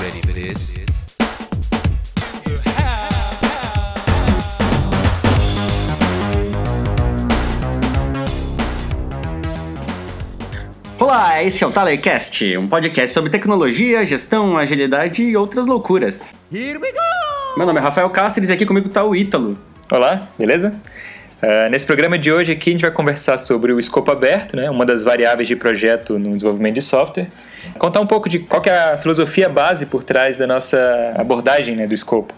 ready for this? Olá, esse é o Talercast, um podcast sobre tecnologia, gestão, agilidade e outras loucuras. Meu nome é Rafael Cáceres e aqui comigo tá o Ítalo. Olá, beleza? Uh, nesse programa de hoje aqui a gente vai conversar sobre o escopo aberto, né, uma das variáveis de projeto no desenvolvimento de software. Contar um pouco de qual é a filosofia base por trás da nossa abordagem né, do escopo.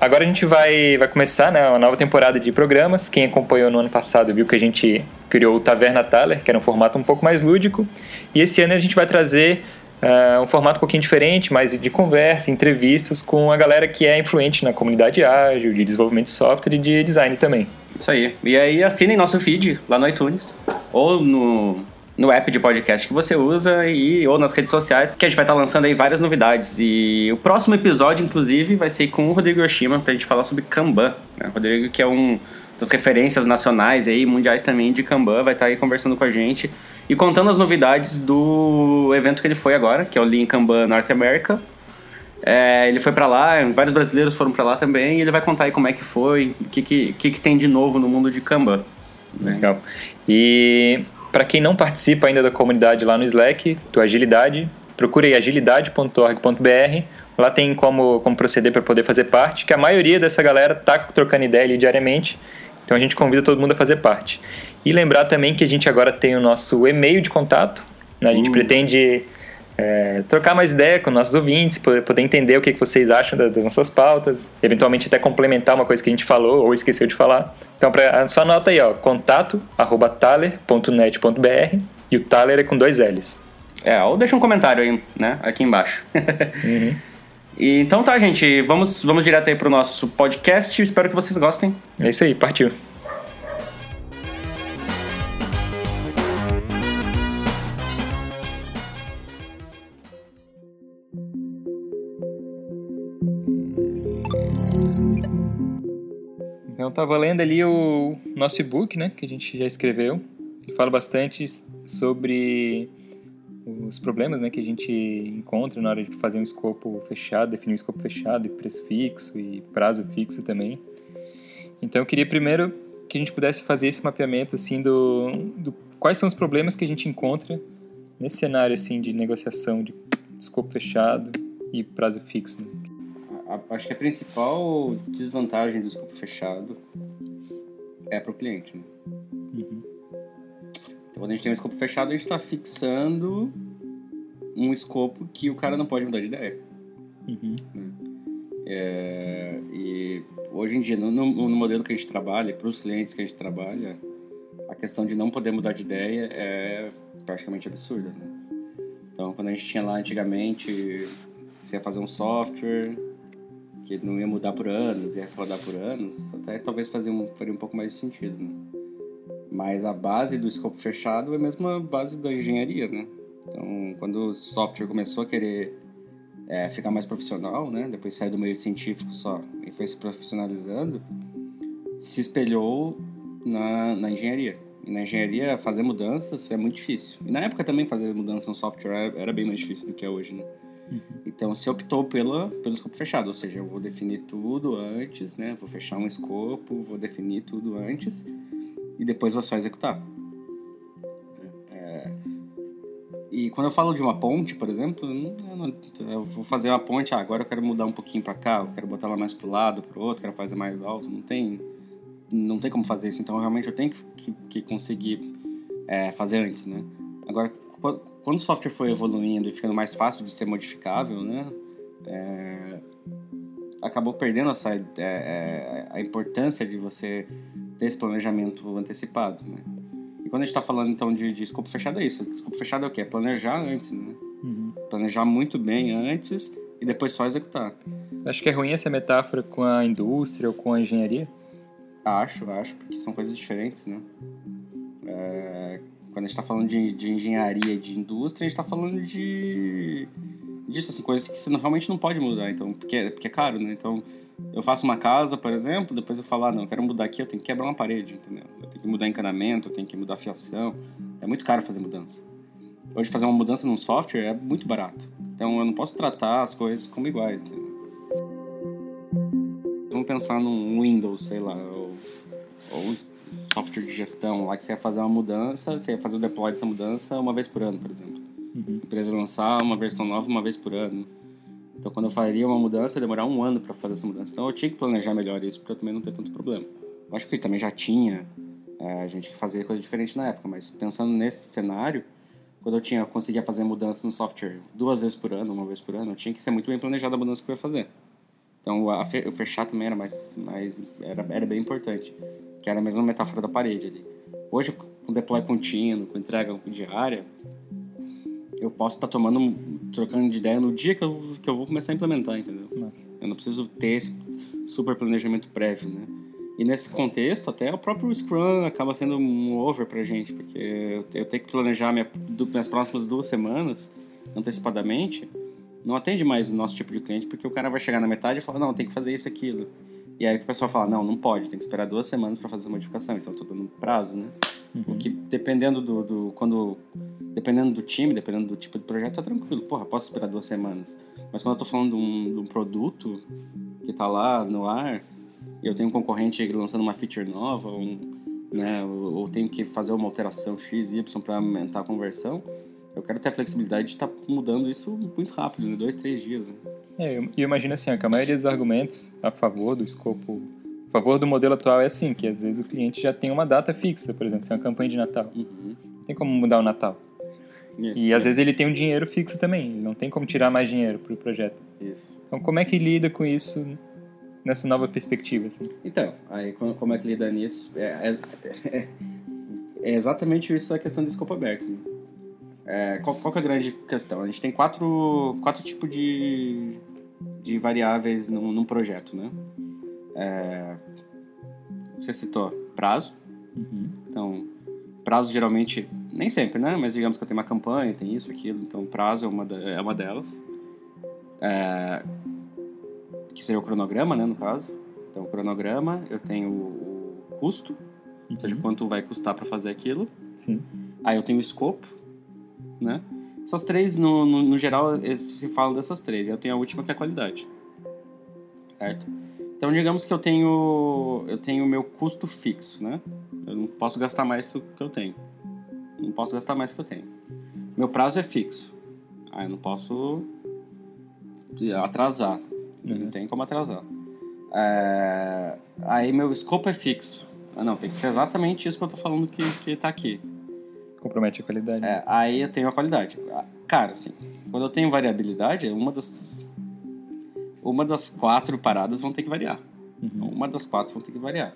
Agora a gente vai, vai começar né, uma nova temporada de programas. Quem acompanhou no ano passado viu que a gente criou o Taverna Thaler, que era um formato um pouco mais lúdico. E esse ano a gente vai trazer uh, um formato um pouquinho diferente, mais de conversa, entrevistas com a galera que é influente na comunidade ágil, de desenvolvimento de software e de design também. Isso aí. E aí assinem nosso feed lá no iTunes ou no, no app de podcast que você usa e ou nas redes sociais, que a gente vai estar lançando aí várias novidades. E o próximo episódio, inclusive, vai ser com o Rodrigo Yoshima pra gente falar sobre Kanban. Né? O Rodrigo, que é um das referências nacionais aí, mundiais também de Kanban, vai estar aí conversando com a gente e contando as novidades do evento que ele foi agora, que é o Lean Kanban North America. É, ele foi para lá, vários brasileiros foram para lá também, e ele vai contar aí como é que foi, o que, que, que, que tem de novo no mundo de Kanban. Né? Legal. E para quem não participa ainda da comunidade lá no Slack, do Agilidade, procure aí agilidade.org.br. Lá tem como, como proceder para poder fazer parte, que a maioria dessa galera tá trocando ideia ali diariamente. Então a gente convida todo mundo a fazer parte. E lembrar também que a gente agora tem o nosso e-mail de contato. Né? A gente uh. pretende é, trocar mais ideia com nossos ouvintes, poder, poder entender o que, que vocês acham das, das, nossas pautas, eventualmente até complementar uma coisa que a gente falou ou esqueceu de falar. Então, pra, só anota aí, ó, contato arroba taler.net.br e o Taler é com dois L's. É, ou deixa um comentário aí, né, aqui embaixo. uhum. E, então tá, gente, vamos, vamos direto aí pro nosso podcast. Espero que vocês gostem. É isso aí, partiu. Então, estava lendo ali o nosso e-book, né, que a gente já escreveu. Ele fala bastante sobre os problemas né, que a gente encontra na hora de fazer um escopo fechado, definir um escopo fechado e preço fixo e prazo fixo também. Então eu queria primeiro que a gente pudesse fazer esse mapeamento assim do, do quais são os problemas que a gente encontra nesse cenário assim de negociação de escopo fechado e prazo fixo. Né? Acho que a principal desvantagem do escopo fechado é para o cliente. Né? Quando a gente tem um escopo fechado, a gente está fixando um escopo que o cara não pode mudar de ideia. Uhum. É, e hoje em dia, no, no, modelo que a gente trabalha, para os clientes que a gente trabalha, a questão de não poder mudar de ideia é praticamente absurda. Né? Então, quando a gente tinha lá antigamente, você ia fazer um software que não ia mudar por anos, ia rodar por anos, até talvez fazer um, faria um pouco mais de sentido. Né? Mas a base do escopo fechado é a mesma base da engenharia, né? Então, quando o software começou a querer é, ficar mais profissional, né? Depois saiu do meio científico só e foi se profissionalizando, se espelhou na, na engenharia. E na engenharia, fazer mudanças é muito difícil. E na época também fazer mudança no software era bem mais difícil do que é hoje, né? Uhum. Então se optou pela, pelo escopo fechado, ou seja, eu vou definir tudo antes, né? Vou fechar um escopo, vou definir tudo antes e depois só executar. É, e quando eu falo de uma ponte, por exemplo, eu, não, eu vou fazer uma ponte, ah, agora eu quero mudar um pouquinho para cá, eu quero botar ela mais pro lado, pro outro, quero fazer mais alto, não tem, não tem como fazer isso. Então realmente eu tenho que, que, que conseguir é, fazer antes, né? Agora, quando o software foi evoluindo e ficando mais fácil de ser modificável, né? É, acabou perdendo essa é, é, a importância de você ter esse planejamento antecipado, né? E quando a gente está falando então de, de, escopo fechado é isso. Escopo fechado é o quê? É planejar antes, né? Uhum. Planejar muito bem antes e depois só executar. Acho que é ruim essa metáfora com a indústria ou com a engenharia? Acho, acho, porque são coisas diferentes, né? É, quando a gente está falando de, de engenharia e de indústria, a gente está falando de disso, assim, coisas que você realmente não pode mudar, então, porque, porque é caro, né? Então, eu faço uma casa, por exemplo, depois eu falo, ah, não, eu quero mudar aqui, eu tenho que quebrar uma parede, entendeu? Eu tenho que mudar encanamento, eu tenho que mudar fiação. É muito caro fazer mudança. Hoje, fazer uma mudança num software é muito barato. Então eu não posso tratar as coisas como iguais. Entendeu? Vamos pensar num Windows, sei lá, ou, ou software de gestão lá que você ia fazer uma mudança, você ia fazer o deploy dessa mudança uma vez por ano, por exemplo. Uhum. A empresa lançar uma versão nova uma vez por ano. Então, quando eu faria uma mudança, ia demorar um ano para fazer essa mudança. Então, eu tinha que planejar melhor isso para também não ter tanto problema. Eu acho que também já tinha é, gente que fazia coisa diferente na época, mas pensando nesse cenário, quando eu tinha conseguia fazer mudança no software duas vezes por ano, uma vez por ano, eu tinha que ser muito bem planejada a mudança que eu ia fazer. Então, a, o fechar também era mais, mais era, era bem importante, que era a mesma metáfora da parede ali. Hoje, com deploy contínuo, com entrega diária, eu posso estar tá tomando, trocando de ideia no dia que eu, que eu vou começar a implementar, entendeu? Nossa. Eu não preciso ter esse super planejamento prévio, né? E nesse contexto, até o próprio Scrum acaba sendo um over pra gente, porque eu tenho que planejar minha, minhas próximas duas semanas antecipadamente. Não atende mais o nosso tipo de cliente, porque o cara vai chegar na metade e falar, não, tem que fazer isso aquilo. E aí o pessoal fala, não, não pode, tem que esperar duas semanas para fazer a modificação. Então eu tô dando prazo, né? Uhum. O que dependendo do, do, quando dependendo do time, dependendo do tipo de projeto, tá tranquilo. Porra, posso esperar duas semanas. Mas quando eu tô falando de um, de um produto que tá lá no ar, e eu tenho um concorrente lançando uma feature nova, um, né, ou, ou tenho que fazer uma alteração X, Y para aumentar a conversão, eu quero ter a flexibilidade de estar tá mudando isso muito rápido, em né? dois, três dias. Né? É, eu imagino assim, que a maioria dos argumentos a favor do escopo, a favor do modelo atual é assim, que às vezes o cliente já tem uma data fixa, por exemplo, se é uma campanha de Natal. Uhum. Não tem como mudar o Natal. Isso, e às vezes ele tem um dinheiro fixo também, ele não tem como tirar mais dinheiro para o projeto. Isso. Então como é que lida com isso nessa nova perspectiva? Assim? Então, aí como é que lida nisso? É, é, é exatamente isso a questão do escopo aberto. Né? É, qual, qual é a grande questão? A gente tem quatro, quatro tipos de, de variáveis num, num projeto, né? É, você citou prazo. Uhum. Então, prazo geralmente, nem sempre, né? Mas digamos que eu tenho uma campanha, tem isso, aquilo. Então, prazo é uma, é uma delas. É, que seria o cronograma, né, no caso. Então, o cronograma, eu tenho o custo, uhum. ou seja, uhum. quanto vai custar para fazer aquilo. Sim. Aí eu tenho o escopo, né? Essas três, no, no, no geral, se falam dessas três. Eu tenho a última que é a qualidade. Certo? Então, digamos que eu tenho eu tenho meu custo fixo, né? Eu não posso gastar mais que que eu tenho. Não posso gastar mais que eu tenho. Meu prazo é fixo. Aí eu não posso atrasar. Uhum. Não tem como atrasar. É... Aí meu escopo é fixo. Ah, não, tem que ser exatamente isso que eu tô falando que, que tá aqui. Compromete a qualidade. É, aí eu tenho a qualidade. Cara, assim, quando eu tenho variabilidade, uma das, uma das quatro paradas vão ter que variar. Uhum. Uma das quatro vão ter que variar.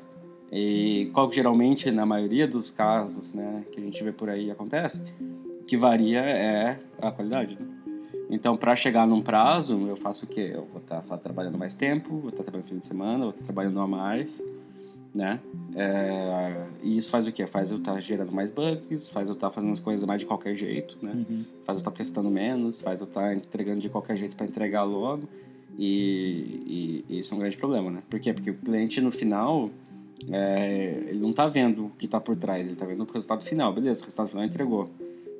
E qual que geralmente, na maioria dos casos, né, que a gente vê por aí acontece, o que varia é a qualidade. Né? Então, para chegar num prazo, eu faço o quê? Eu vou estar tá trabalhando mais tempo, vou estar tá trabalhando fim de semana, vou estar tá trabalhando a mais, né? É, e isso faz o quê? Faz eu estar tá gerando mais bugs, faz eu estar tá fazendo as coisas mais de qualquer jeito, né? Uhum. Faz eu estar tá testando menos, faz eu estar tá entregando de qualquer jeito para entregar logo. E, e, e, isso é um grande problema, né? Por quê? Porque o cliente no final, é, ele não está vendo o que está por trás, ele está vendo o resultado final. Beleza, o resultado final entregou.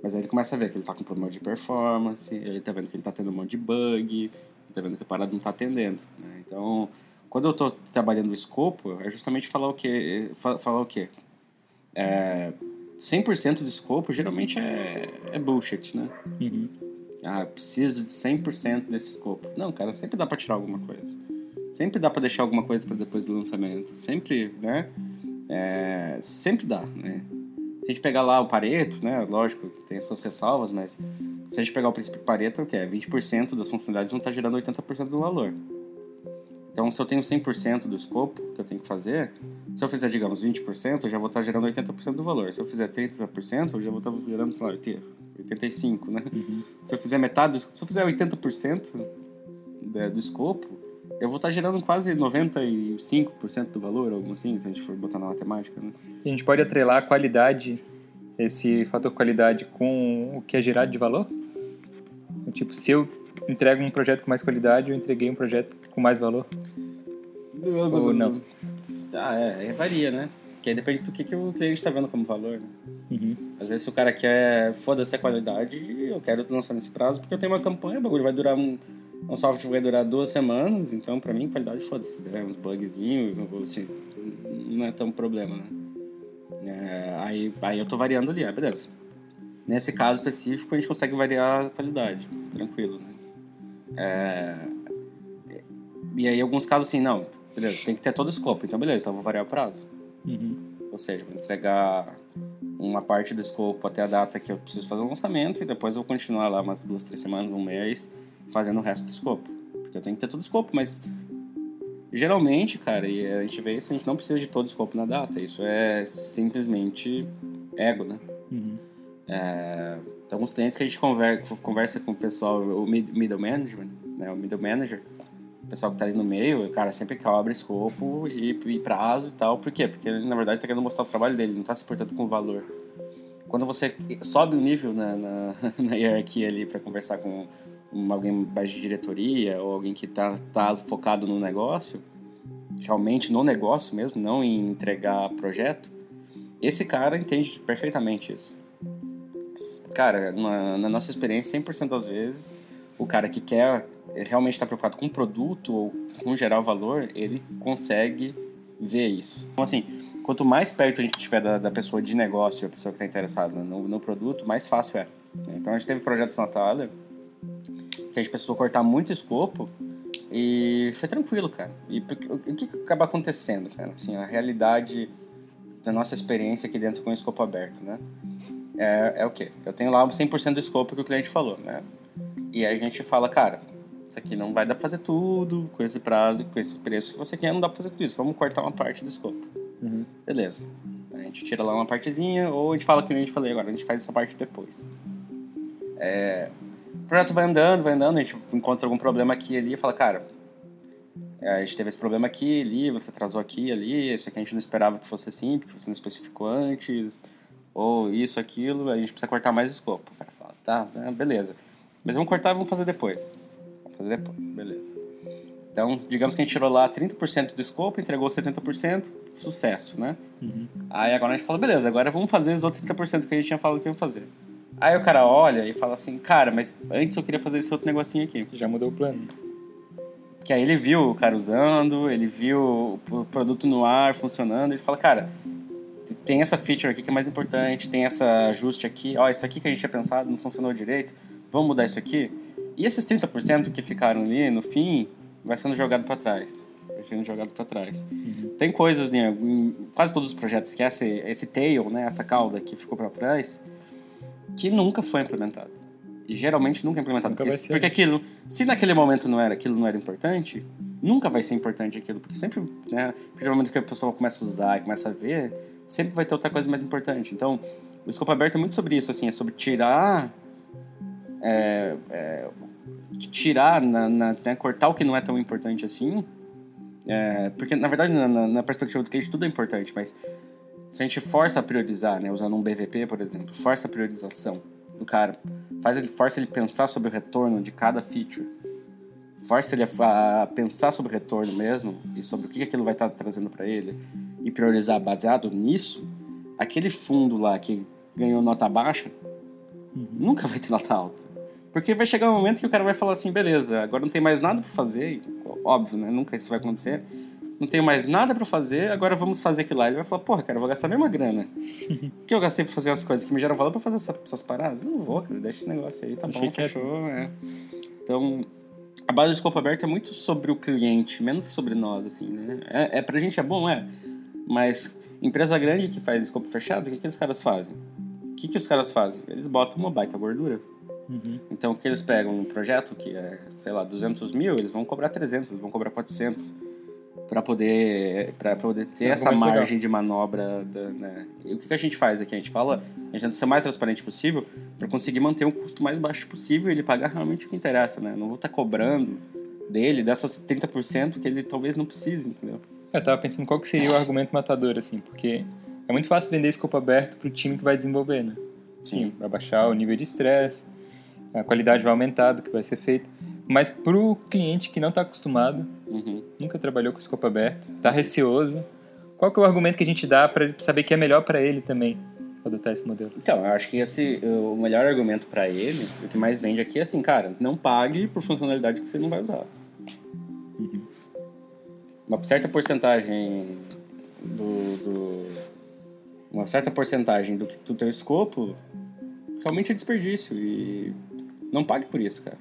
Mas aí ele começa a ver que ele está com problema de performance, ele está vendo que ele está tendo um monte de bug, ele está vendo que a parada não está atendendo. Né? Então, quando eu estou trabalhando o escopo, é justamente falar o quê? Falar o quê? É, 100% do escopo geralmente é, é bullshit, né? Uhum. Ah, preciso de 100% desse escopo. Não, cara, sempre dá para tirar alguma coisa. Sempre dá para deixar alguma coisa para depois do lançamento. Sempre, né? É, sempre dá, né? Se a gente pegar lá o Pareto, né? Lógico, tem suas ressalvas, mas se a gente pegar o princípio Pareto, o que é? 20% das funcionalidades vão estar gerando 80% do valor. Então, se eu tenho 100% do escopo que eu tenho que fazer, se eu fizer, digamos, 20%, eu já vou estar gerando 80% do valor. Se eu fizer 30%, eu já vou estar gerando, sei lá, 85%, né? Uhum. Se eu fizer metade, se eu fizer 80% do escopo, eu vou estar gerando quase 95% do valor, algo assim, se a gente for botar na matemática, né? E a gente pode atrelar a qualidade, esse fator qualidade, com o que é gerado de valor? Tipo, se eu entrego um projeto com mais qualidade, eu entreguei um projeto com mais valor? Ou não? Ah, é, varia, né? Porque aí depende do que, que o cliente está vendo como valor. Né? Uhum. Às vezes se o cara quer, foda-se a qualidade, eu quero lançar nesse prazo porque eu tenho uma campanha, o bagulho vai durar um. Um software vai durar duas semanas, então pra mim qualidade foda-se. Né? Uns bugzinhos, assim, não é tão problema, né? É, aí, aí eu tô variando ali, ah, beleza. Nesse caso específico a gente consegue variar a qualidade, tranquilo, né? É, e aí alguns casos assim, não, beleza, tem que ter todo o escopo, então beleza, então eu vou variar o prazo. Uhum. Ou seja, vou entregar uma parte do escopo até a data que eu preciso fazer o lançamento e depois eu vou continuar lá umas duas, três semanas, um mês, fazendo o resto do escopo. Porque eu tenho que ter todo o escopo, mas geralmente, cara, e a gente vê isso, a gente não precisa de todo o escopo na data. Isso é simplesmente ego, né? Uhum. É, alguns clientes que a gente conversa, conversa com o pessoal, o middle management, né, o middle manager, o pessoal que tá ali no meio, o cara sempre cobra escopo e, e prazo e tal. Por quê? Porque ele, na verdade, tá querendo mostrar o trabalho dele, não tá se importando com o valor. Quando você sobe o um nível na, na, na hierarquia ali para conversar com alguém mais de diretoria ou alguém que tá, tá focado no negócio, realmente no negócio mesmo, não em entregar projeto, esse cara entende perfeitamente isso. Cara, na, na nossa experiência, 100% das vezes, o cara que quer realmente estar tá preocupado com o produto ou com gerar valor, ele consegue ver isso. Então, assim, quanto mais perto a gente estiver da, da pessoa de negócio, a pessoa que está interessada no, no, produto, mais fácil é. Então, a gente teve projetos na Natália que a gente precisou cortar muito escopo e foi tranquilo, cara. E o que, que acaba acontecendo, cara? Assim, a realidade da nossa experiência aqui dentro com o escopo aberto, né? É, é o quê? Eu tenho lá 100% do escopo que o cliente falou, né? E aí a gente fala, cara, isso aqui não vai dar pra fazer tudo, com esse prazo, com esse preço que você quer, não dá pra fazer tudo isso. Vamos cortar uma parte do escopo. Uhum. Beleza. A gente tira lá uma partezinha, ou a gente fala que a gente falei agora, a gente faz essa parte depois. É, o projeto vai andando, vai andando, a gente encontra algum problema aqui e ali e fala, cara, é, a gente teve esse problema aqui, ali, você atrasou aqui, ali, isso aqui a gente não esperava que fosse assim, porque você não especificou antes, ou isso, aquilo, a gente precisa cortar mais o escopo. O cara fala, tá, é, beleza. Mas vamos cortar e vamos fazer depois. Vamos fazer depois, beleza. Então, digamos que a gente tirou lá 30% do escopo, entregou 70%, sucesso, né? Uhum. Aí agora a gente fala, beleza, agora vamos fazer os outros 30% que a gente tinha falado que ia fazer. Aí o cara olha e fala assim, cara, mas antes eu queria fazer esse outro negocinho aqui. Já mudou o plano. Que aí ele viu o cara usando, ele viu o produto no ar funcionando, ele fala, cara, tem essa feature aqui que é mais importante, tem essa ajuste aqui, ó, isso aqui que a gente tinha pensado não funcionou direito, vamos mudar isso aqui. E esses 30% que ficaram ali, no fim, vai sendo jogado para trás. Vai sendo jogado para trás. Uhum. Tem coisas em, em, quase todos os projetos que é esse, esse tail, né, essa cauda que ficou para trás, que nunca foi implementado. E geralmente nunca é implementado. Nunca porque, porque aquilo, se naquele momento não era, aquilo não era importante, nunca vai ser importante aquilo. Porque sempre, né, a partir do momento que a pessoa começa a usar e começa a ver, sempre vai ter outra coisa mais importante. Então, o escopo aberto é muito sobre isso, assim, é sobre tirar. É, é, tirar, na, na né, cortar o que não é tão importante assim. É, porque, na verdade, na, na, perspectiva do cliente, tudo é importante, mas se a gente força a priorizar, né, usando um BVP, por exemplo, força a priorização do cara, faz ele, força ele pensar sobre o retorno de cada feature, força ele a, a pensar sobre o retorno mesmo e sobre o que aquilo vai estar trazendo para ele e priorizar baseado nisso, aquele fundo lá que ganhou nota baixa uhum. nunca vai ter nota alta. Porque vai chegar um momento que o cara vai falar assim, beleza, agora não tem mais nada para fazer, óbvio, né? Nunca isso vai acontecer não tenho mais nada para fazer, agora vamos fazer aquilo lá. Ele vai falar, porra, cara, eu vou gastar a mesma grana que eu gastei pra fazer as coisas que me geram valor pra fazer essa, essas paradas. Não vou, cara, deixa esse negócio aí, tá Achei bom, fechou, é. Então, a base do escopo aberto é muito sobre o cliente, menos sobre nós, assim, né? É, é pra gente é bom, é, mas empresa grande que faz escopo fechado, o que, que os caras fazem? O que, que os caras fazem? Eles botam uma baita gordura. Uhum. Então, o que eles pegam um projeto que é, sei lá, 200 mil, eles vão cobrar 300, eles vão cobrar 400 para poder para poder ter essa margem de manobra da, né? e o que, que, a gente faz aqui a gente fala a gente tenta ser mais transparente possível para conseguir manter um custo mais baixo possível e ele pagar realmente o que interessa né não vou estar tá cobrando dele dessas 30% que ele talvez não precise entendeu eu tava pensando qual que seria o argumento matador assim porque é muito fácil vender escopo aberto para o time que vai desenvolver né sim vai baixar o nível de estresse a qualidade vai aumentar do que vai ser feito mas para o cliente que não está acostumado, uhum. nunca trabalhou com escopo aberto, está receoso, qual que é o argumento que a gente dá para saber que é melhor para ele também adotar esse modelo? Então, eu acho que esse, o melhor argumento para ele, o que mais vende aqui é assim, cara, não pague por funcionalidade que você não vai usar. Uma certa porcentagem do, do, uma certa porcentagem do do teu escopo realmente é desperdício e não pague por isso, cara.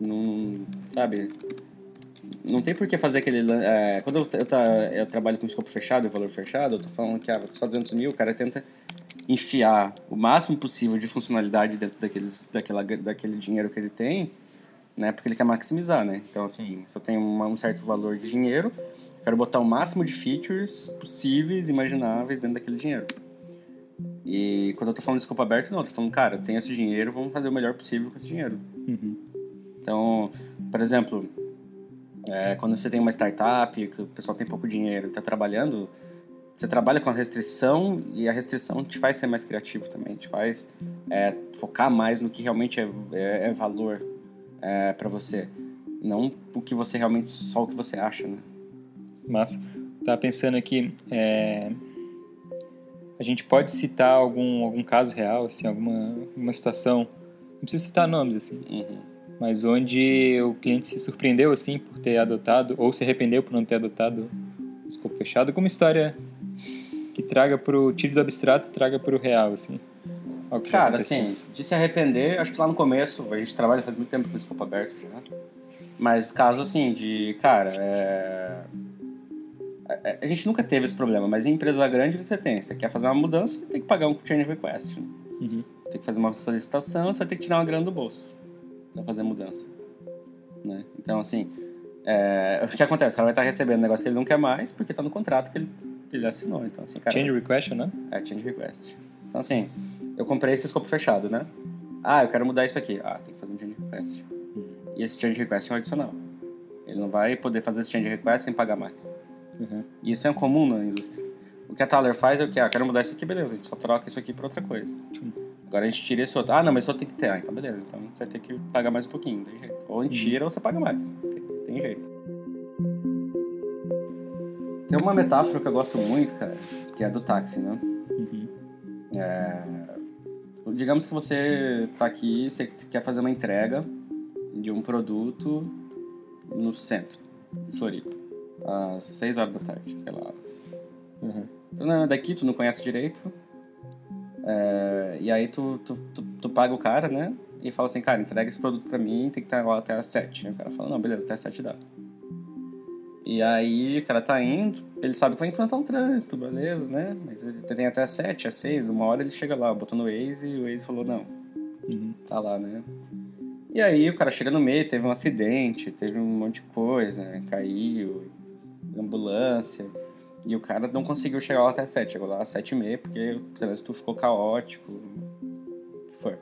Não, sabe? Não tem por que fazer aquele. É, quando eu, eu, eu, trabalho com escopo fechado e valor fechado, eu tô falando que ah, vai custar 200 mil, o cara tenta enfiar o máximo possível de funcionalidade dentro daqueles, daquela, daquele dinheiro que ele tem, né? Porque ele quer maximizar, né? Então, assim, se eu tenho uma, um certo valor de dinheiro, quero botar o máximo de features possíveis, imagináveis dentro daquele dinheiro. E quando eu tô falando de escopo aberto, não, eu tô falando, cara, tenho esse dinheiro, vamos fazer o melhor possível com esse dinheiro. Uhum. Então, por exemplo, é, quando você tem uma startup, que o pessoal tem pouco dinheiro e está trabalhando, você trabalha com a restrição e a restrição te faz ser mais criativo também, te faz é, focar mais no que realmente é, é, é valor é, para você, não o que você realmente só o que você acha, né? Massa. Tava pensando aqui, é, a gente pode citar algum algum caso real, assim, alguma uma situação, não precisa citar nomes assim. Uhum mas onde o cliente se surpreendeu assim por ter adotado ou se arrependeu por não ter adotado o escopo fechado, como história que traga para o tiro do abstrato, traga para o real assim. Cara, assim, de se arrepender, acho que lá no começo, a gente trabalha faz muito tempo com o escopo aberto já. Mas caso assim, de, cara, é... A gente nunca teve esse problema, mas em empresa grande o que você tem? Você quer fazer uma mudança, você tem que pagar um change request. Né? Uhum. Tem que fazer uma solicitação, você vai ter que tirar uma grana do bolso para fazer a mudança. Né? Então, assim, é, o que acontece? O cara vai estar recebendo um negócio que ele não quer mais porque está no contrato que ele, ele assinou. Então, assim, cara, change request, né? É, change request. Então, assim, eu comprei esse escopo fechado, né? Ah, eu quero mudar isso aqui. Ah, tem que fazer um change request. E esse change request é um adicional. Ele não vai poder fazer esse change request sem pagar mais. Uhum. E isso é comum na indústria. O que a Thaler faz é o que? Ah, quero mudar isso aqui, beleza. A gente só troca isso aqui por outra coisa. Uhum. Agora a gente tira esse outro. Ah, não, mas só tem que ter. Ah, então beleza. Então você vai ter que pagar mais um pouquinho, tem jeito. Ou a gente tira ou você paga mais. Tem, tem jeito. Tem uma metáfora que eu gosto muito, cara, que é a do táxi, né? Uhum. É... Digamos que você tá aqui, você quer fazer uma entrega de um produto no centro, em Floripa, às 6 horas da tarde, sei lá. Uhum. Então, daqui tu não conhece direito, é, e aí tu, tu, tu, tu, paga o cara, né? E fala assim, cara, entrega esse produto pra mim, tem que estar lá até as 7. E o cara fala, não, beleza, até as 7 dá. E aí o cara tá indo, ele sabe que vai enfrentar um trânsito, beleza, né? Mas ele tem até as 7, às 6, uma hora ele chega lá, botou no Waze e o Waze falou, não, uhum. tá lá, né? E aí o cara chega no meio, teve um acidente, teve um monte de coisa, né? caiu, ambulância. E o cara não conseguiu chegar lá até 7, chegou lá às 7 e meia, porque o trânsito ficou caótico. O que foi?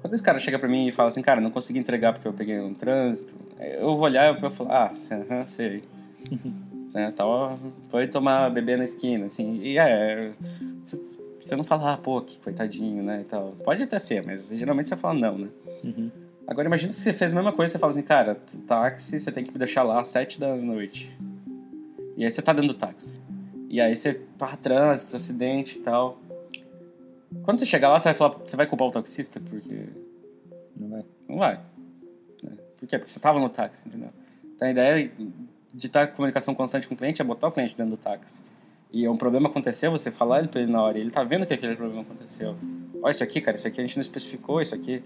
Quando esse cara chega pra mim e fala assim, cara, não consegui entregar porque eu peguei um trânsito, eu vou olhar e vou falar, ah, sei. né, tal, foi tomar bebê na esquina, assim, e é, você não fala, ah, pô, que coitadinho, né, e tal. Pode até ser, mas geralmente você fala não, né. Uhum. Agora imagina se você fez a mesma coisa, você fala assim, cara, táxi, você tem que me deixar lá às 7 da noite. E aí você tá dentro do táxi. E aí você pá, trânsito, acidente e tal. Quando você chegar lá, você vai falar, você vai culpar o taxista? Porque. Não vai. Não vai. Né? Por quê? Porque você tava no táxi, entendeu? Então a ideia de estar em comunicação constante com o cliente é botar o cliente dentro do táxi. E um problema aconteceu, você falar ele pra ele na hora, ele tá vendo que aquele problema aconteceu. Olha isso aqui, cara, isso aqui a gente não especificou, isso aqui,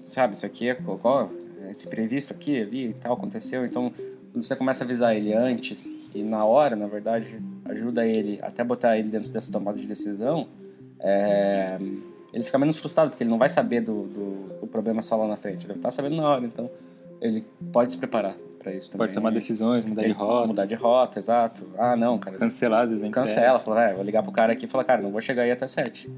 sabe, isso aqui é qual, esse previsto aqui, ali e tal, aconteceu, então quando você começa a avisar ele antes e na hora, na verdade, ajuda ele até botar ele dentro dessa tomada de decisão, é, ele fica menos frustrado, porque ele não vai saber do, do, do, problema só lá na frente, ele vai estar sabendo na hora, então ele pode se preparar para isso também. Pode tomar decisões, mudar de rota. Mudar de rota, exato. Ah, não, cara. Cancelar às vezes. Cancela, fala, é, vou ligar pro cara aqui e falar, cara, não vou chegar aí até sete.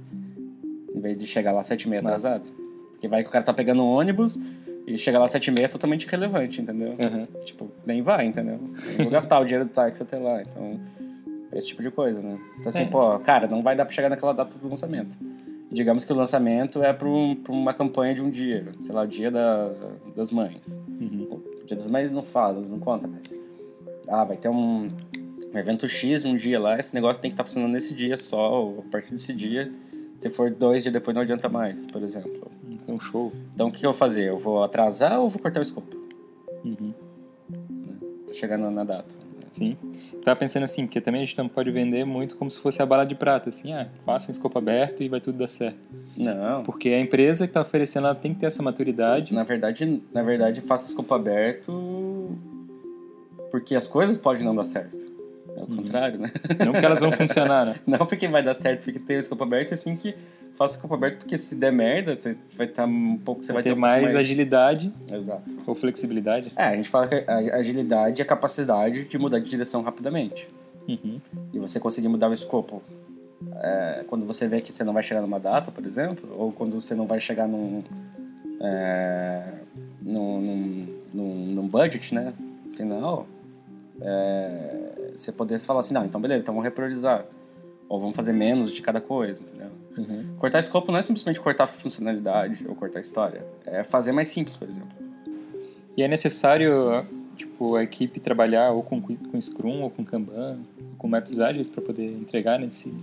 Em vez de chegar lá sete e meia atrasado. Porque vai que o cara tá pegando um ônibus e chegar lá 7 e meia é totalmente irrelevante, entendeu? Uhum. Tipo, nem vai, entendeu? Eu vou gastar o dinheiro do táxi até lá, então... Esse tipo de coisa, né? Então, assim, é. pô, cara, não vai dar pra chegar naquela data do lançamento. Digamos que o lançamento é pra, um, uma campanha de um dia, sei lá, o dia da, das mães. Uhum. Dia das mães não fala, não conta, mas... Ah, vai ter um... um evento X um dia lá, esse negócio tem que estar tá funcionando nesse dia só, ou a partir desse dia. Se for dois dias depois, não adianta mais, por exemplo. É um show. Então, o que eu vou fazer? Eu vou atrasar ou vou cortar o escopo? Uhum. Chegar na, na data. Sim. Tava pensando assim, porque também a gente não pode vender muito como se fosse a bala de prata, assim, ah, faça um escopo aberto e vai tudo dar certo. Não. Porque a empresa que está oferecendo, ela tem que ter essa maturidade. Na verdade, na verdade, faça escopo aberto porque as coisas podem não dar certo. É o uhum. contrário, né? Não porque elas vão funcionar, né? Não porque vai dar certo, porque tem o escopo aberto, assim que faça escopo aberto, porque se der merda, você vai estar um pouco. Você vai, vai ter, um mais, mais, agilidade. Exato. Ou flexibilidade. É, a gente fala que a agilidade é a capacidade de mudar de direção rapidamente. Uhum. E você conseguir mudar o escopo. É, quando você vê que você não vai chegar numa data, por exemplo, ou quando você não vai chegar num. É, num, num, num, num budget, né? Final. É, você poder falar assim, não, então beleza, então vamos repriorizar. Ou vamos fazer menos de cada coisa, entendeu? Uhum. Cortar escopo não é simplesmente cortar funcionalidade ou cortar história. É fazer mais simples, por exemplo. E é necessário, tipo, a equipe trabalhar ou com, com Scrum, ou com Kanban, ou com métodos ágeis para poder entregar nesse,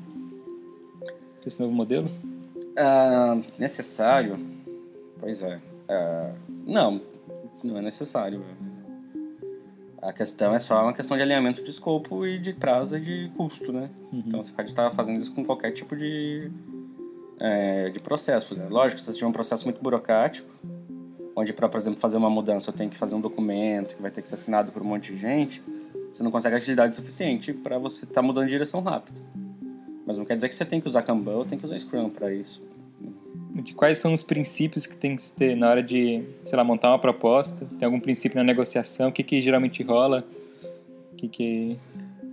nesse novo modelo? Uh, necessário? Pois é. Uh, não, não é necessário. A questão é só uma questão de alinhamento de escopo e de prazo e de custo, né? Uhum. Então você pode estar fazendo isso com qualquer tipo de, é, de processo. Né? Lógico, se você tiver um processo muito burocrático, onde para, por exemplo, fazer uma mudança eu tenho que fazer um documento que vai ter que ser assinado por um monte de gente, você não consegue agilidade suficiente para você estar tá mudando de direção rápido. Mas não quer dizer que você tem que usar Kanban ou tem que usar Scrum para isso de quais são os princípios que tem que ter na hora de, sei lá, montar uma proposta? Tem algum princípio na negociação? O que, que geralmente rola? O que, que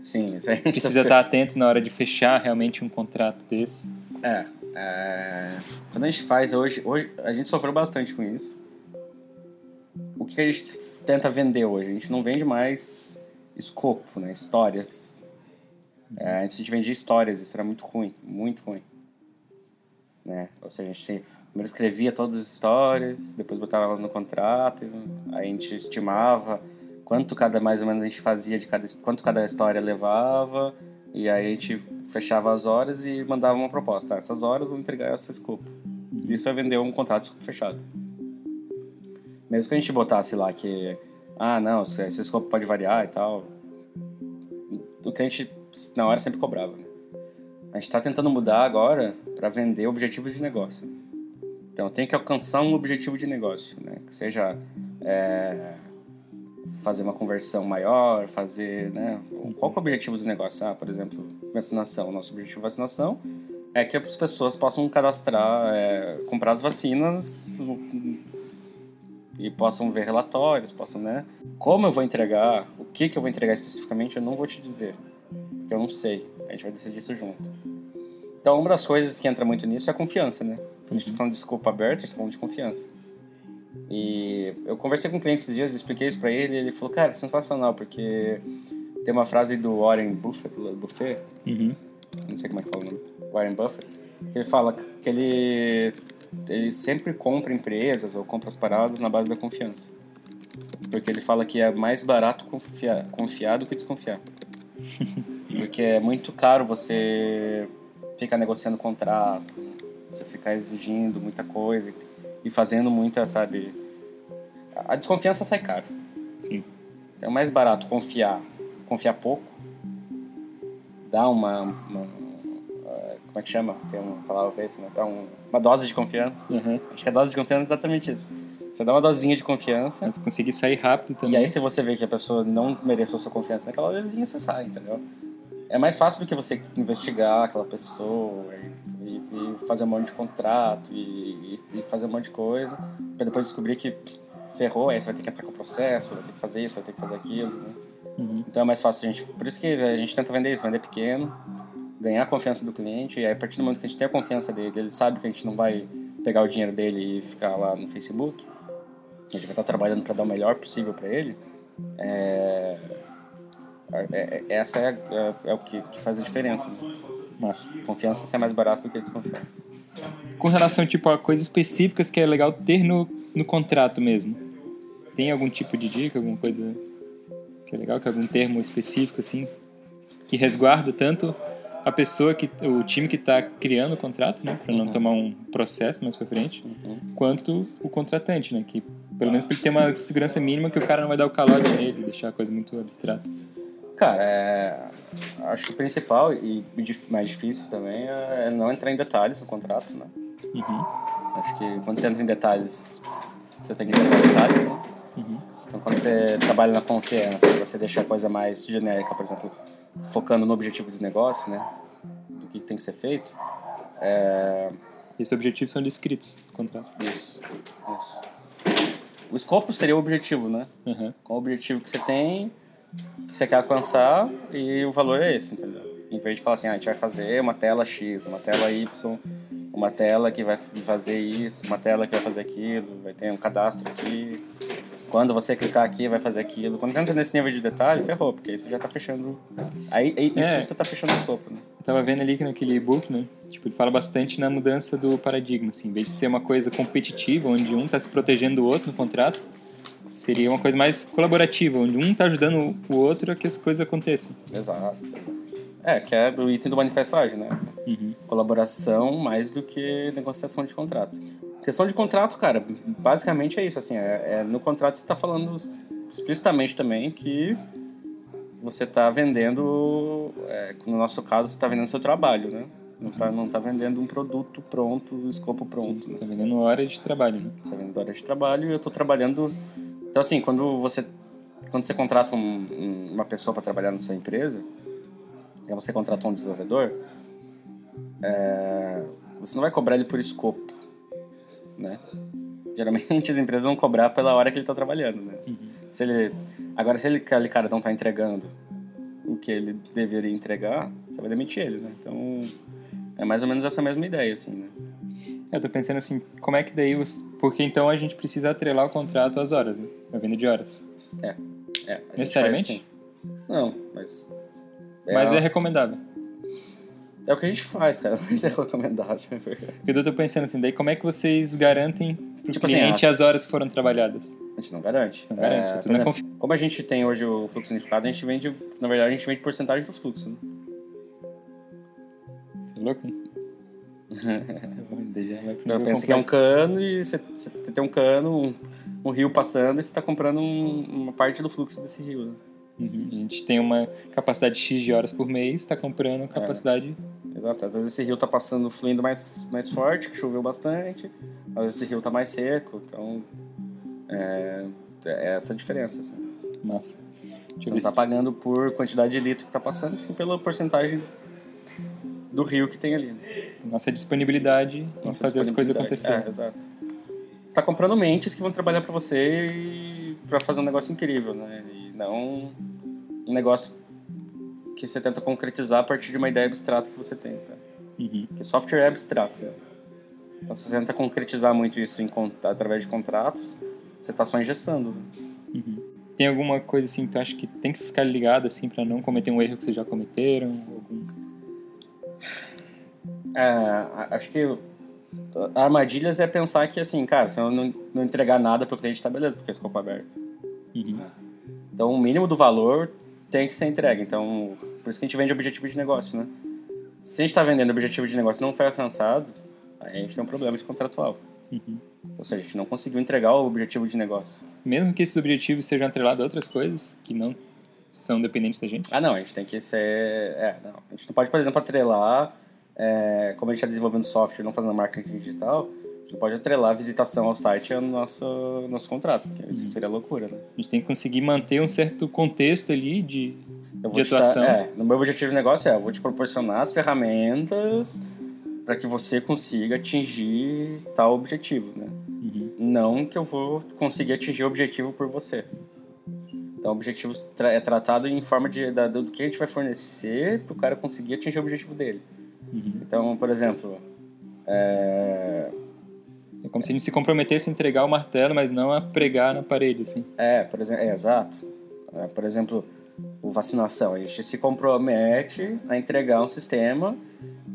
Sim, isso aí precisa estar atento na hora de fechar realmente um contrato desse? É, é, quando a gente faz hoje, hoje a gente sofreu bastante com isso. O que a gente tenta vender hoje? A gente não vende mais escopo, né? Histórias. É, antes a gente vendia histórias, isso era muito ruim, muito ruim né? Ou seja, a gente primeiro escrevia todas as histórias, depois botava elas no contrato, aí a gente estimava quanto cada mais ou menos a gente fazia de cada quanto cada história levava e aí a gente fechava as horas e mandava uma proposta. Ah, essas horas vão entregar esse escopo. Isso é vender um contrato de fechado. Mesmo que a gente botasse lá que ah, não, esse escopo pode variar e tal, o cliente na hora sempre cobrava. Né? A gente está tentando mudar agora para vender objetivos de negócio. Então, tem que alcançar um objetivo de negócio, né? Que seja é, fazer uma conversão maior, fazer, né? Qual é o objetivo do negócio? Ah, por exemplo, vacinação. Nosso objetivo de vacinação é que as pessoas possam cadastrar, é, comprar as vacinas e possam ver relatórios, possam, né? Como eu vou entregar, o que que eu vou entregar especificamente, eu não vou te dizer, eu não sei. A gente vai decidir isso junto. Então, uma das coisas que entra muito nisso é a confiança, né? Então, a gente tá falando de escopo aberto, a gente tá falando de confiança. E eu conversei com um cliente esses dias, expliquei isso para ele, e ele falou, cara, é sensacional, porque tem uma frase do Warren Buffett, Buffet, uhum. não sei como é que fala o nome, Warren Buffett, que ele fala que ele, ele sempre compra empresas ou compra as paradas na base da confiança. Porque ele fala que é mais barato confiar, confiar do que desconfiar. Porque é muito caro você ficar negociando contrato, você ficar exigindo muita coisa e fazendo muita, sabe? A desconfiança sai caro. Sim. Então é mais barato confiar, confiar pouco, dar uma, uma como é que chama? Tem uma palavra esse, né? Dá um, uma dose de confiança. Uhum. Acho que a dose de confiança é exatamente isso. Você dá uma dosinha de confiança. Mas conseguir sair rápido também. E aí, se você vê que a pessoa não mereceu sua confiança naquela vezinha, você sai, entendeu? É mais fácil do que você investigar aquela pessoa e, e fazer um monte de contrato e, e, fazer um monte de coisa para depois descobrir que ferrou, aí você vai ter que entrar com o processo, vai ter que fazer isso, vai ter que fazer aquilo, né? uhum. Então é mais fácil a gente, por isso que a gente tenta vender isso, vender pequeno, ganhar a confiança do cliente e aí a partir do momento que a gente tem a confiança dele, ele sabe que a gente não vai pegar o dinheiro dele e ficar lá no Facebook, a gente vai estar trabalhando para dar o melhor possível para ele. É, essa é, é, é, o que, que, faz a diferença. Né? Mas confiança é mais barato do que desconfiança. Com relação tipo, a coisas específicas que é legal ter no, no contrato mesmo, tem algum tipo de dica, alguma coisa que é legal, que é algum termo específico assim? que resguarda tanto a pessoa que o time que está criando o contrato, né, para não Uhum. tomar um processo mais para frente, Uhum. quanto o contratante, né, que pelo menos ele tem uma segurança mínima que o cara não vai dar o calote nele, deixar a coisa muito abstrata. Cara, é, acho que o principal e mais difícil também é não entrar em detalhes no contrato, né? Uhum, Acho que quando você entra em detalhes, você tem que entrar em detalhes, né? uhum, Então, quando você trabalha na confiança, você deixa a coisa mais genérica, por exemplo, focando no objetivo do negócio, né? Do que tem que ser feito. É, Esses objetivos são descritos no contrato. isso, isso. O escopo seria o objetivo, né? Uhum, Qual o objetivo que você tem, que você quer alcançar e o valor é esse, entendeu? Em vez de falar assim, ah, a gente vai fazer uma tela X, uma tela Y, uma tela que vai fazer isso, uma tela que vai fazer aquilo, vai ter um cadastro aqui. Quando você clicar aqui, vai fazer aquilo. Quando você entra nesse nível de detalhe, ferrou, porque aí você já tá fechando. Aí, aí É. isso você tá fechando o escopo, né? Eu tava vendo ali que naquele e-book, né? Tipo, ele fala bastante na mudança do paradigma, assim, em vez de ser uma coisa competitiva, onde um tá se protegendo do outro no contrato, seria uma coisa mais colaborativa, onde um tá ajudando o outro a que as coisas aconteçam. Exato. É, que é do item do manifesto ágil, né? Uhum. colaboração mais do que negociação de contrato. Questão de contrato, cara, basicamente é isso. Assim, é, é- no contrato você está falando explicitamente também que você está vendendo, é, no nosso caso, você está vendendo seu trabalho, né? Não está não tá vendendo um produto pronto, escopo Sim, pronto. você Né? tá vendendo hora de trabalho, né? Você está vendendo hora de trabalho e eu estou trabalhando. Então, assim, quando você, quando você contrata um- um- uma pessoa para trabalhar na sua empresa, e você contrata um desenvolvedor, é, você não vai cobrar ele por escopo, né? Geralmente as empresas vão cobrar pela hora que ele está trabalhando, né? Uhum. Se ele, agora, se ele, aquele cara não está entregando o que ele deveria entregar, você vai demitir ele, né? Então, é mais ou menos essa mesma ideia, assim, né? Eu tô pensando assim, como é que daí... Você... Porque então a gente precisa atrelar o contrato às horas, né? A venda de horas. É, a gente Necessariamente? faz assim. Não, mas... Mas é recomendável. É o que a gente faz, cara, mas é recomendável. Porque eu tô pensando assim, daí como é que vocês garantem pro Tipo assim, cliente as horas que foram trabalhadas? A gente não garante. Não garante, É, exemplo, confi- como a gente tem hoje o fluxo unificado, a gente vende, na verdade, a gente vende porcentagem do fluxo. Né? Você é louco? hein? Nível pensa que é um cano e você, você tem um cano, um, um rio passando e você está comprando um- uma parte do fluxo desse rio. Né? Uhum. A gente tem uma capacidade X de horas por mês, está comprando capacidade. Exato. Às vezes esse rio está passando, fluindo mais, mais forte, que choveu bastante. Às vezes esse rio está mais seco. Então, é, é essa a diferença. assim. Massa. Você Deixa eu não está pagando por quantidade de litro que está passando, sim pela porcentagem do rio que tem ali. né? Nossa disponibilidade em Nossa fazer as coisas disponibilidade. acontecerem. É, exato. Você está comprando mentes que vão trabalhar para você para fazer um negócio incrível, né? E não um negócio que você tenta concretizar a partir de uma ideia abstrata que você tem, cara. Uhum. Porque software é abstrato, né? Então, se você tenta concretizar muito isso em, através de contratos, você está só engessando. né? Uhum. Tem alguma coisa assim que tu acha que tem que ficar ligado assim para não cometer um erro que vocês já cometeram? Algum... É, acho que armadilhas é pensar que, assim, cara, se eu não, não entregar nada para o cliente, tá beleza, porque é escopo aberto. Uhum. Então, o mínimo do valor tem que ser entregue. Então, por isso que a gente vende objetivo de negócio, né? Se a gente está vendendo objetivo de negócio e não foi alcançado, aí a gente tem um problema de contratual. Uhum. Ou seja, a gente não conseguiu entregar o objetivo de negócio. Mesmo que esses objetivos sejam atrelados a outras coisas que não são dependentes da gente. Ah, não, a gente tem que ser... É, não. A gente não pode, por exemplo, atrelar... é, como a gente está desenvolvendo software e não fazendo marketing digital, a gente pode atrelar a visitação ao site ao nosso, nosso contrato, porque isso seria loucura, né? A gente tem que conseguir manter um certo contexto ali de, de dar- atuação. é, no meu objetivo de negócio é, eu vou te proporcionar as ferramentas para que você consiga atingir tal objetivo, né? Uhum. Não que eu vou conseguir atingir o objetivo por você. Então, o objetivo é tratado em forma de da- do que a gente vai fornecer para o cara conseguir atingir o objetivo dele. Uhum. Então, por exemplo, é, É como se a gente se comprometesse a entregar o martelo, mas não a pregar na parede, assim. É, por exemplo, é, exato. É, por exemplo, o vacinação. A gente se compromete a entregar um sistema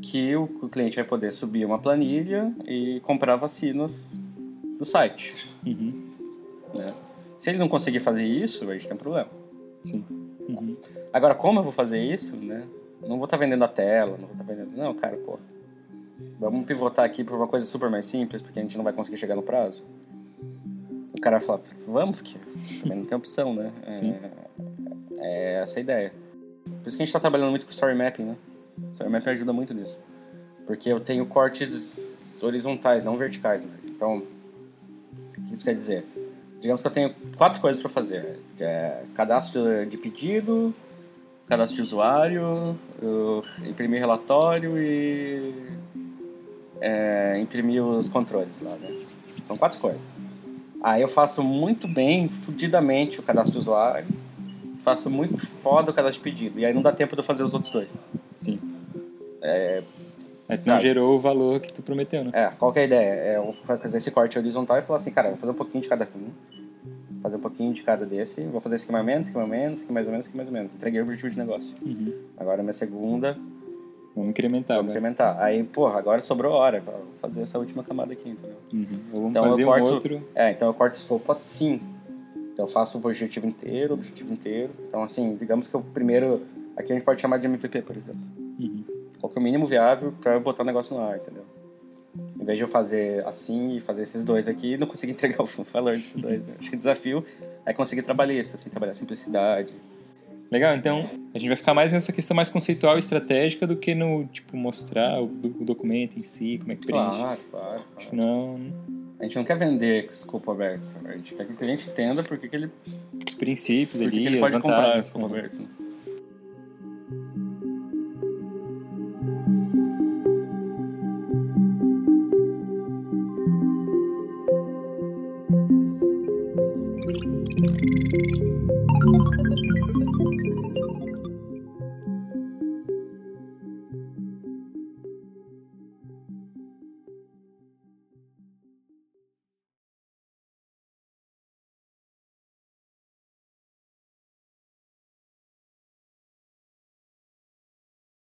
que o, o cliente vai poder subir uma planilha e comprar vacinas do site. Uhum. Né? Se ele não conseguir fazer isso, a gente tem um problema. Sim. Uhum. Agora, como eu vou fazer isso, né? Não vou estar tá vendendo a tela, não vou estar tá vendendo... Não, cara, pô. Vamos pivotar aqui para uma coisa super mais simples, porque a gente não vai conseguir chegar no prazo. O cara fala, vamos, porque também não tem opção, né? É, Sim. é essa a ideia. Por isso que a gente está trabalhando muito com story mapping, né? Story mapping ajuda muito nisso. Porque eu tenho cortes horizontais, não verticais mais. Então, o que isso quer dizer? Digamos que eu tenho quatro coisas para fazer. É cadastro de pedido, cadastro de usuário, imprimir relatório e é, imprimir os controles lá, né? São quatro coisas. Aí eu faço muito bem, fudidamente, o cadastro de usuário. Faço muito foda o cadastro de pedido. E aí não dá tempo de eu fazer os outros dois. Sim. É, Mas não gerou o valor que tu prometeu, né? É, qual que é a ideia? É fazer esse corte horizontal e falar assim, cara, vou fazer um pouquinho de cada um. Fazer um pouquinho de cada desse. Vou fazer ou menos, ou menos, aqui mais ou menos, aqui mais ou menos. Entreguei o objetivo de negócio. Uhum. Agora minha segunda Vamos incrementar, Vamos né? incrementar. Aí, porra, agora sobrou hora pra fazer essa última camada aqui, entendeu? Uhum. Vamos então, fazer corto, um outro... É, então eu corto o escopo assim. Então eu faço o objetivo inteiro, o objetivo inteiro. Então, assim, digamos que o primeiro... Aqui a gente pode chamar de MVP, por exemplo. Uhum. Qual que é o mínimo viável pra botar o negócio no ar, entendeu? Vez de eu fazer assim e fazer esses dois aqui, não conseguir entregar o valor desses dois. Né? Acho que o desafio é conseguir trabalhar isso, assim, trabalhar simplicidade, Legal, então a gente vai ficar mais nessa questão mais conceitual e estratégica do que no, tipo, mostrar o, o documento em si, como é que preenche. Claro, claro. claro. Não... A gente não quer vender escopo aberto, a gente quer que o cliente entenda por que, que ele... Os princípios por ali, que ele pode comprar escopo aberto. Né?